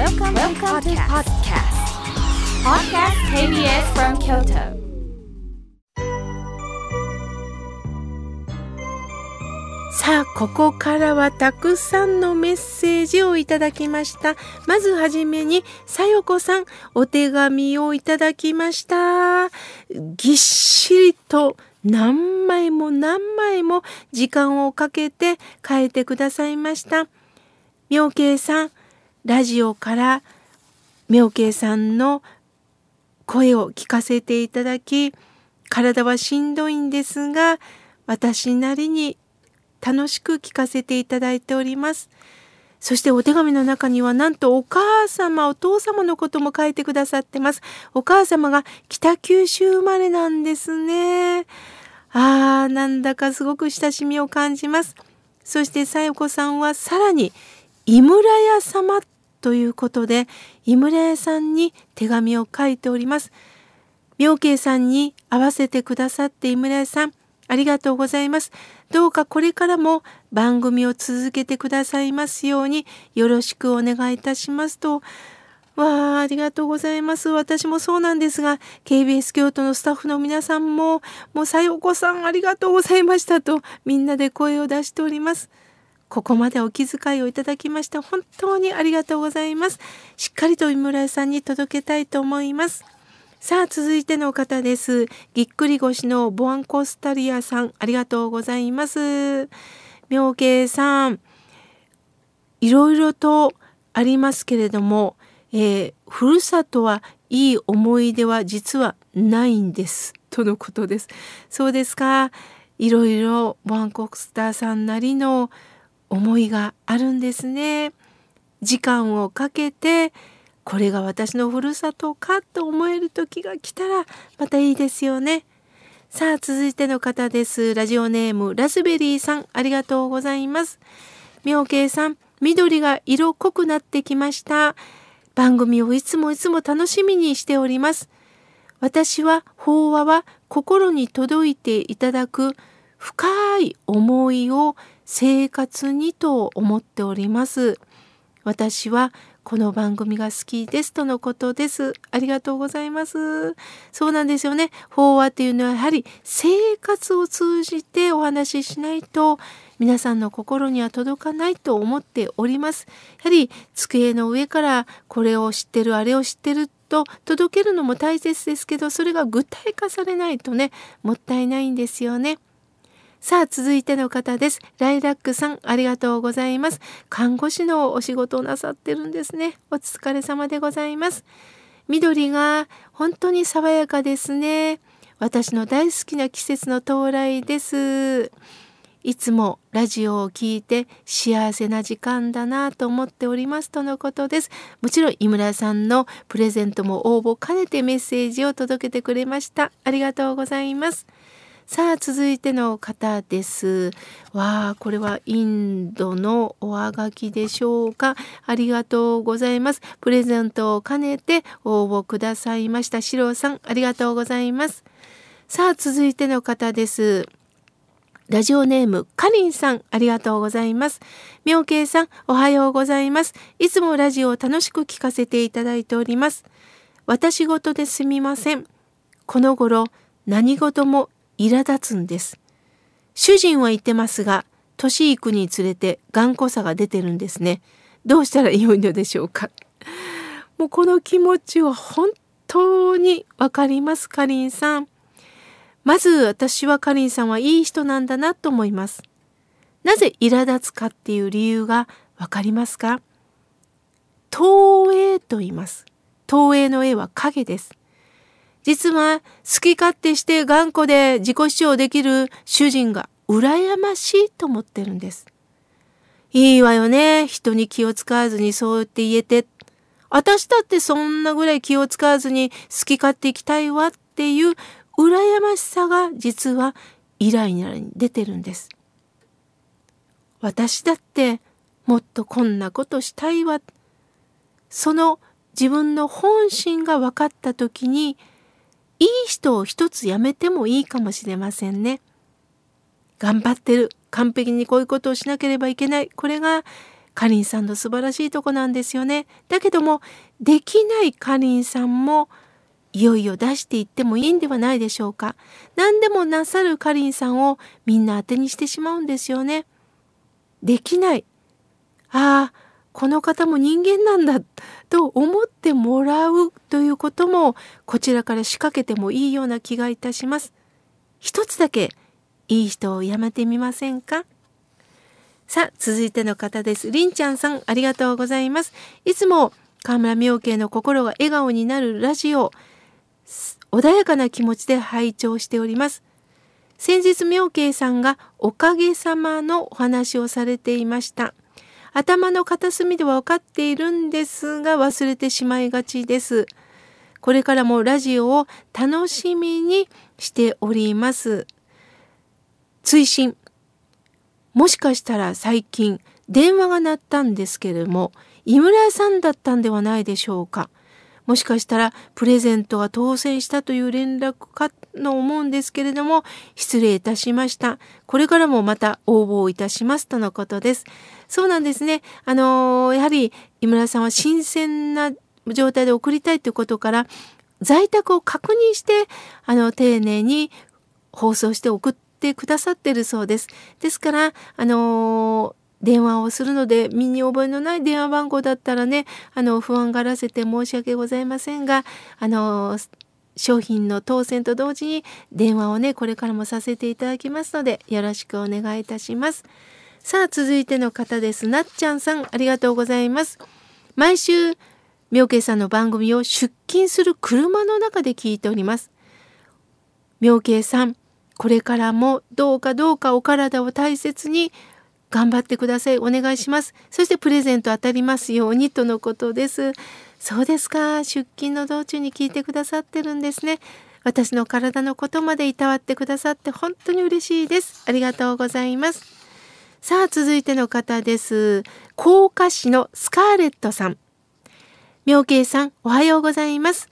Welcome, Welcome to podcast. Podcast KBS from Kyoto. さあ、ここからはたくさんのメッセージをいただきました。まずはじめに、さよこさん、お手紙をいただきました。ぎっしりと何枚も何枚も時間をかけて書いてくださいました。妙慶さん、ラジオから妙慶さんの声を聞かせていただき、体はしんどいんですが、私なりに楽しく聞かせていただいております。そしてお手紙の中にはなんとお母様、お父様のことも書いてくださってます。お母様が北九州生まれなんですね。あー、なんだかすごく親しみを感じます。そしてさよこさんはさらに井村屋様ということで、井村屋さんに手紙を書いております。妙慶さんに合わせてくださって井村屋さん、ありがとうございます。どうかこれからも番組を続けてくださいますようによろしくお願いいたしますと。わあ、ありがとうございます。私もそうなんですが、KBS 京都のスタッフの皆さんも、もうさよこさんありがとうございましたと、みんなで声を出しております。ここまでお気遣いをいただきまして、本当にありがとうございます。しっかりと井村さんに届けたいと思います。さあ、続いての方です。ぎっくり腰のボアンコスタリアさん、ありがとうございます。妙慶さん、いろいろとありますけれども、えー、ふるさとはいい思い出は実はないんです。とのことです。そうですか。いろいろボアンコスターさんなりの思いがあるんですね。時間をかけて、これが私のふるさとかと思える時が来たらまたいいですよね。さあ続いての方です。ラジオネームラズベリーさんありがとうございます。妙慶さん緑が色濃くなってきました。番組をいつもいつも楽しみにしております。私は法話は心に届いていただく深い思いを生活にと思っております。私はこの番組が好きですとのことです。ありがとうございます。そうなんですよね。法話っていうのはやはり生活を通じてお話ししないと皆さんの心には届かないと思っております。やはり机の上からこれを知ってるあれを知ってると届けるのも大切ですけどそれが具体化されないとねもったいないんですよね。さあ続いての方です。ライラックさんありがとうございます。看護師のお仕事をなさってるんですね。お疲れ様でございます。緑が本当に爽やかですね。私の大好きな季節の到来です。いつもラジオを聞いて幸せな時間だなと思っておりますとのことです。もちろん井村さんのプレゼントも応募兼ねてメッセージを届けてくれました。ありがとうございます。さあ続いての方です。わあこれはインドのおあがきでしょうか。ありがとうございます。プレゼントを兼ねて応募くださいました。シロさんありがとうございます。さあ続いての方です。ラジオネームかりんさんありがとうございます。妙慶さんおはようございます。いつもラジオを楽しく聞かせていただいております。私事ですみません。この頃何事も苛立つんです。主人は言ってますが、年いくにつれて頑固さが出てるんですね。どうしたらよいのでしょうか。もうこの気持ちは本当にわかります、かりんさん。まず私はかりんさんはいい人なんだなと思います。なぜ苛立つかっていう理由がわかりますか投影と言います。投影の絵は影です。実は好き勝手して頑固で自己主張できる主人が羨ましいと思ってるんです。いいわよね。人に気を使わずにそう言って言えて。私だってそんなぐらい気を使わずに好き勝手生きたいわっていう羨ましさが実はイライラに出てるんです。私だってもっとこんなことしたいわ。その自分の本心が分かった時にいい人を一つやめてもいいかもしれませんね。頑張ってる。完璧にこういうことをしなければいけない。これがかりんさんの素晴らしいとこなんですよね。だけども、できないかりんさんも、いよいよ出していってもいいんではないでしょうか。何でもなさるかりんさんをみんな当てにしてしまうんですよね。できない。ああ、この方も人間なんだと思ってもらうということもこちらから仕掛けてもいいような気がいたします。一つだけいい人をやめてみませんか？さあ、続いての方です。りんちゃんさん、ありがとうございます。いつも河村明慶の心が笑顔になるラジオ、穏やかな気持ちで拝聴しております。先日明慶さんがおかげさまのお話をされていました。頭の片隅では分かっているんですが忘れてしまいがちです。これからもラジオを楽しみにしております。追伸。もしかしたら最近電話が鳴ったんですけれども、井村さんだったんではないでしょうか。もしかしたらプレゼントが当選したという連絡かの思うんですけれども、失礼いたしました。これからもまた応募いたしますとのことです。そうなんですね。あのー、やはり井村さんは新鮮な状態で送りたいということから、在宅を確認して、あの、丁寧に放送して送ってくださってるそうです。ですから、あのー電話をするので身に覚えのない電話番号だったらねあの不安がらせて申し訳ございませんがあの商品の当選と同時に電話をねこれからもさせていただきますのでよろしくお願いいたします。さあ続いての方です。なっちゃんさんありがとうございます。毎週妙慶さんの番組を出勤する車の中で聞いております。妙慶さんこれからもどうかどうかお体を大切に頑張ってください。お願いします。そしてプレゼント当たりますようにとのことです。そうですか。出勤の道中に聞いてくださってるんですね。私の体のことまでいたわってくださって本当に嬉しいです。ありがとうございます。さあ、続いての方です。甲賀市のスカーレットさん。妙慶さん、おはようございます。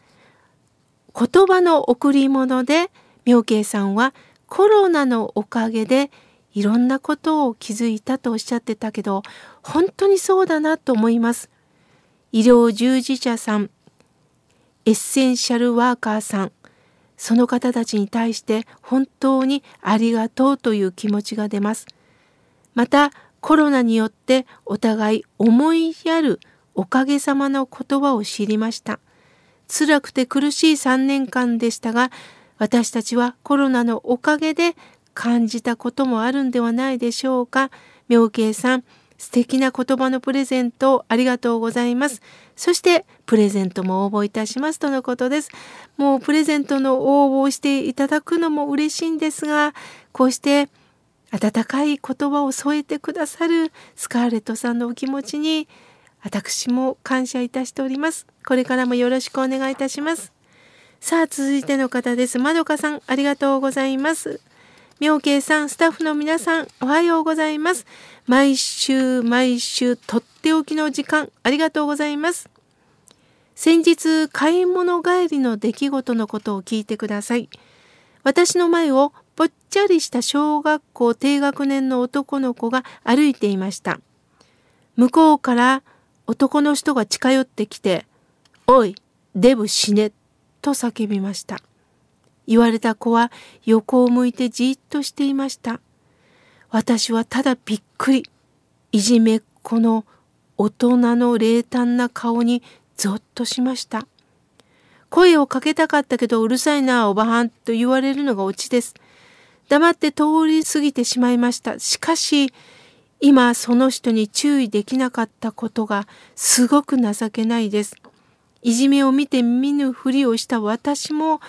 言葉の贈り物で、妙慶さんはコロナのおかげでいろんなことを気づいたとおっしゃってたけど、本当にそうだなと思います。医療従事者さん、エッセンシャルワーカーさん、その方たちに対して本当にありがとうという気持ちが出ます。またコロナによってお互い思いやるおかげさまの言葉を知りました。辛くて苦しい3年間でしたが私たちはコロナのおかげで感じたこともあるんではないでしょうか。妙慶さん素敵な言葉のプレゼントありがとうございます。そしてプレゼントも応募いたしますとのことです。もうプレゼントの応募をしていただくのも嬉しいんですが、こうして温かい言葉を添えてくださるスカーレットさんのお気持ちに私も感謝いたしております。これからもよろしくお願いいたします。さあ続いての方です。まどかさんありがとうございます。妙慶さん、スタッフの皆さん、おはようございます。毎週毎週とっておきの時間ありがとうございます。先日買い物帰りの出来事のことを聞いてください。私の前をぽっちゃりした小学校低学年の男の子が歩いていました。向こうから男の人が近寄ってきて、おい、デブ死ね、と叫びました。言われた子は横を向いてじっとしていました。私はただびっくり。いじめっ子の大人の冷淡な顔にゾッとしました。声をかけたかったけどうるさいなおばはんと言われるのがオチです。黙って通り過ぎてしまいました。しかし、今その人に注意できなかったことがすごく情けないです。いじめを見て見ぬふりをした私も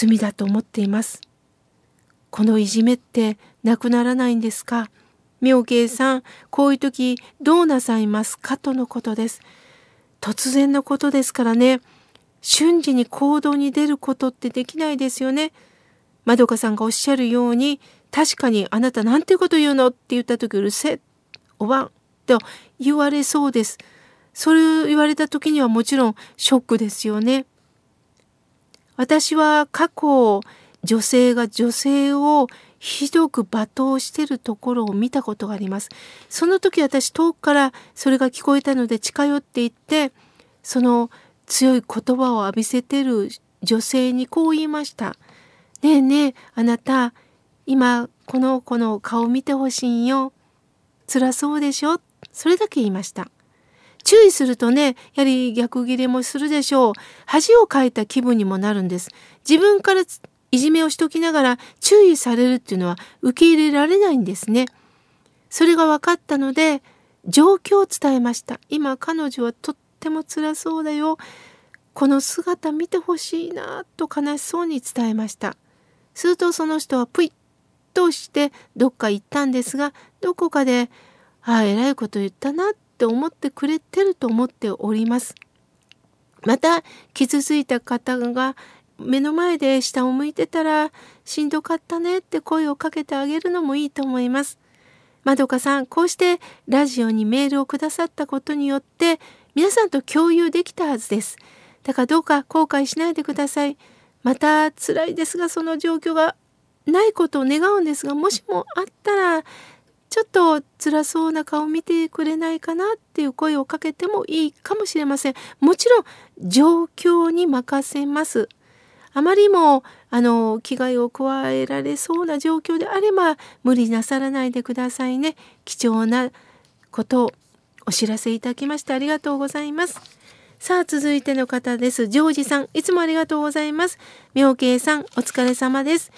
罪だと思っています。このいじめってなくならないんですか？妙慶さん、こういう時どうなさいますか？とのことです。突然のことですからね、瞬時に行動に出ることってできないですよね。まどかさんがおっしゃるように、確かにあなたなんてこと言うのって言った時うるせえ、おばんと言われそうです。それを言われた時にはもちろんショックですよね。私は過去女性が女性をひどく罵倒してるところを見たことがあります。その時私遠くからそれが聞こえたので近寄っていってその強い言葉を浴びせてる女性にこう言いました。ねえねえあなた今この子の顔見てほしいんよ。辛そうでしょ？それだけ言いました。注意するとね、やはり逆ギレもするでしょう。恥をかいた気分にもなるんです。自分からいじめをしときながら注意されるっていうのは受け入れられないんですね。それが分かったので状況を伝えました。今彼女はとっても辛そうだよ。この姿見てほしいなと悲しそうに伝えました。するとその人はぷいっとしてどっか行ったんですがどこかでああえらいこと言ったなって思ってくれてると思っております。また傷ついた方が目の前で下を向いてたらしんどかったねって声をかけてあげるのもいいと思います。まどかさん、こうしてラジオにメールをくださったことによって皆さんと共有できたはずです。だからどうか後悔しないでください。また辛いですがその状況がないことを願うんですがもしもあったらちょっと辛そうな顔見てくれないかなっていう声をかけてもいいかもしれません。もちろん状況に任せます。あまりもあの危害を加えられそうな状況であれば無理なさらないでくださいね。貴重なことをお知らせいただきましてありがとうございます。さあ続いての方です。ジョージさんいつもありがとうございます。妙慶さんお疲れ様です。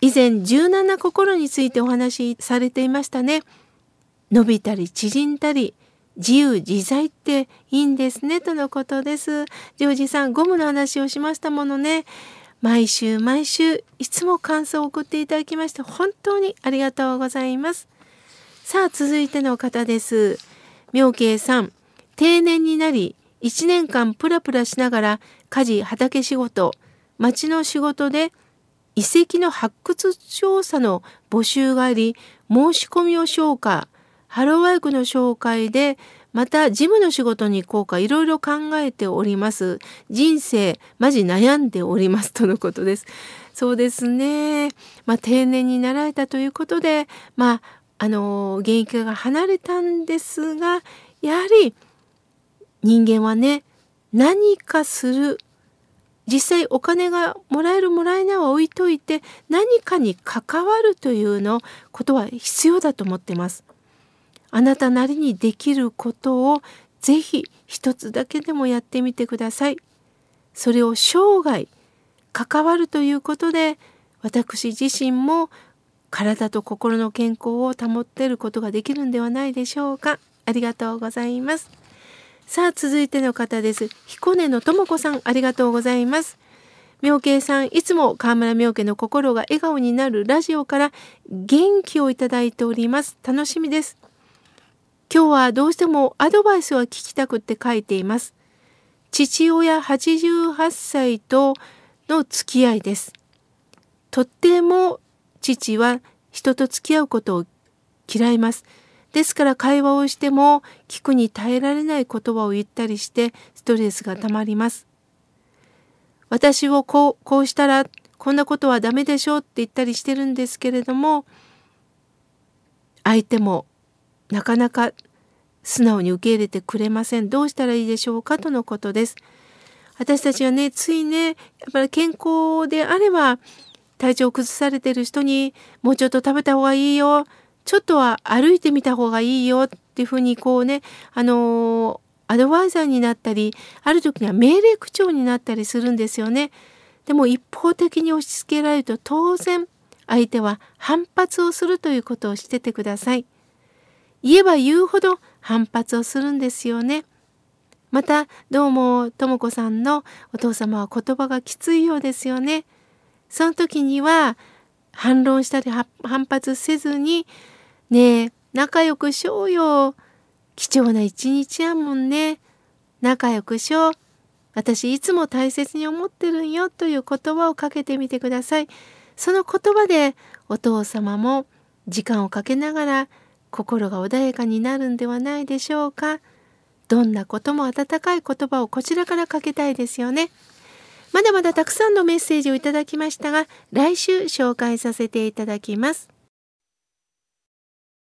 以前柔軟な心についてお話しされていましたね。伸びたり縮んだり自由自在っていいんですねとのことです。ジョージさんゴムの話をしましたものね。毎週毎週いつも感想を送っていただきまして本当にありがとうございます。さあ続いての方です。妙慶さん定年になり1年間プラプラしながら家事畑仕事町の仕事で遺跡の発掘調査の募集があり申し込みを消化。ハローワークの紹介でまた事務の仕事に行こうかいろいろ考えております。人生マジ悩んでおりますとのことです。そうですね。まあ定年になられたということでまああの現役が離れたんですがやはり人間はね何かする実際お金がもらえるもらえないは置いといて何かに関わるというのことは必要だと思ってます。あなたなりにできることをぜひ一つだけでもやってみてください。それを生涯関わるということで私自身も体と心の健康を保っていることができるんではないでしょうか。ありがとうございます。さあ続いての方です。彦根のとも子さんありがとうございます。妙慶さんいつも河村妙家の心が笑顔になるラジオから元気をいただいております。楽しみです。今日はどうしてもアドバイスは聞きたくって書いています。父親88歳との付き合いです。とっても父は人と付き合うことを嫌います。ですから会話をしても聞くに耐えられない言葉を言ったりしてストレスがたまります。私をこうこうしたらこんなことはダメでしょうって言ったりしてるんですけれども相手もなかなか素直に受け入れてくれません。どうしたらいいでしょうかとのことです。私たちはね、ついね、やっぱり健康であれば、体調を崩されてる人にもうちょっと食べた方がいいよ。ちょっとは歩いてみた方がいいよっていうふうにこうね、あのアドバイザーになったり、ある時には命令口調になったりするんですよね。でも一方的に押し付けられると当然相手は反発をするということをしててください。言えば言うほど反発をするんですよね。またどうもとも子さんのお父様は言葉がきついようですよね。その時には反論したり反発せずにねえ、仲良くしようよ。貴重な一日やもんね。仲良くしよう。私いつも大切に思ってるんよという言葉をかけてみてください。その言葉でお父様も時間をかけながら心が穏やかになるんではないでしょうか。どんなことも温かい言葉をこちらからかけたいですよね。まだまだたくさんのメッセージをいただきましたが、来週紹介させていただきます。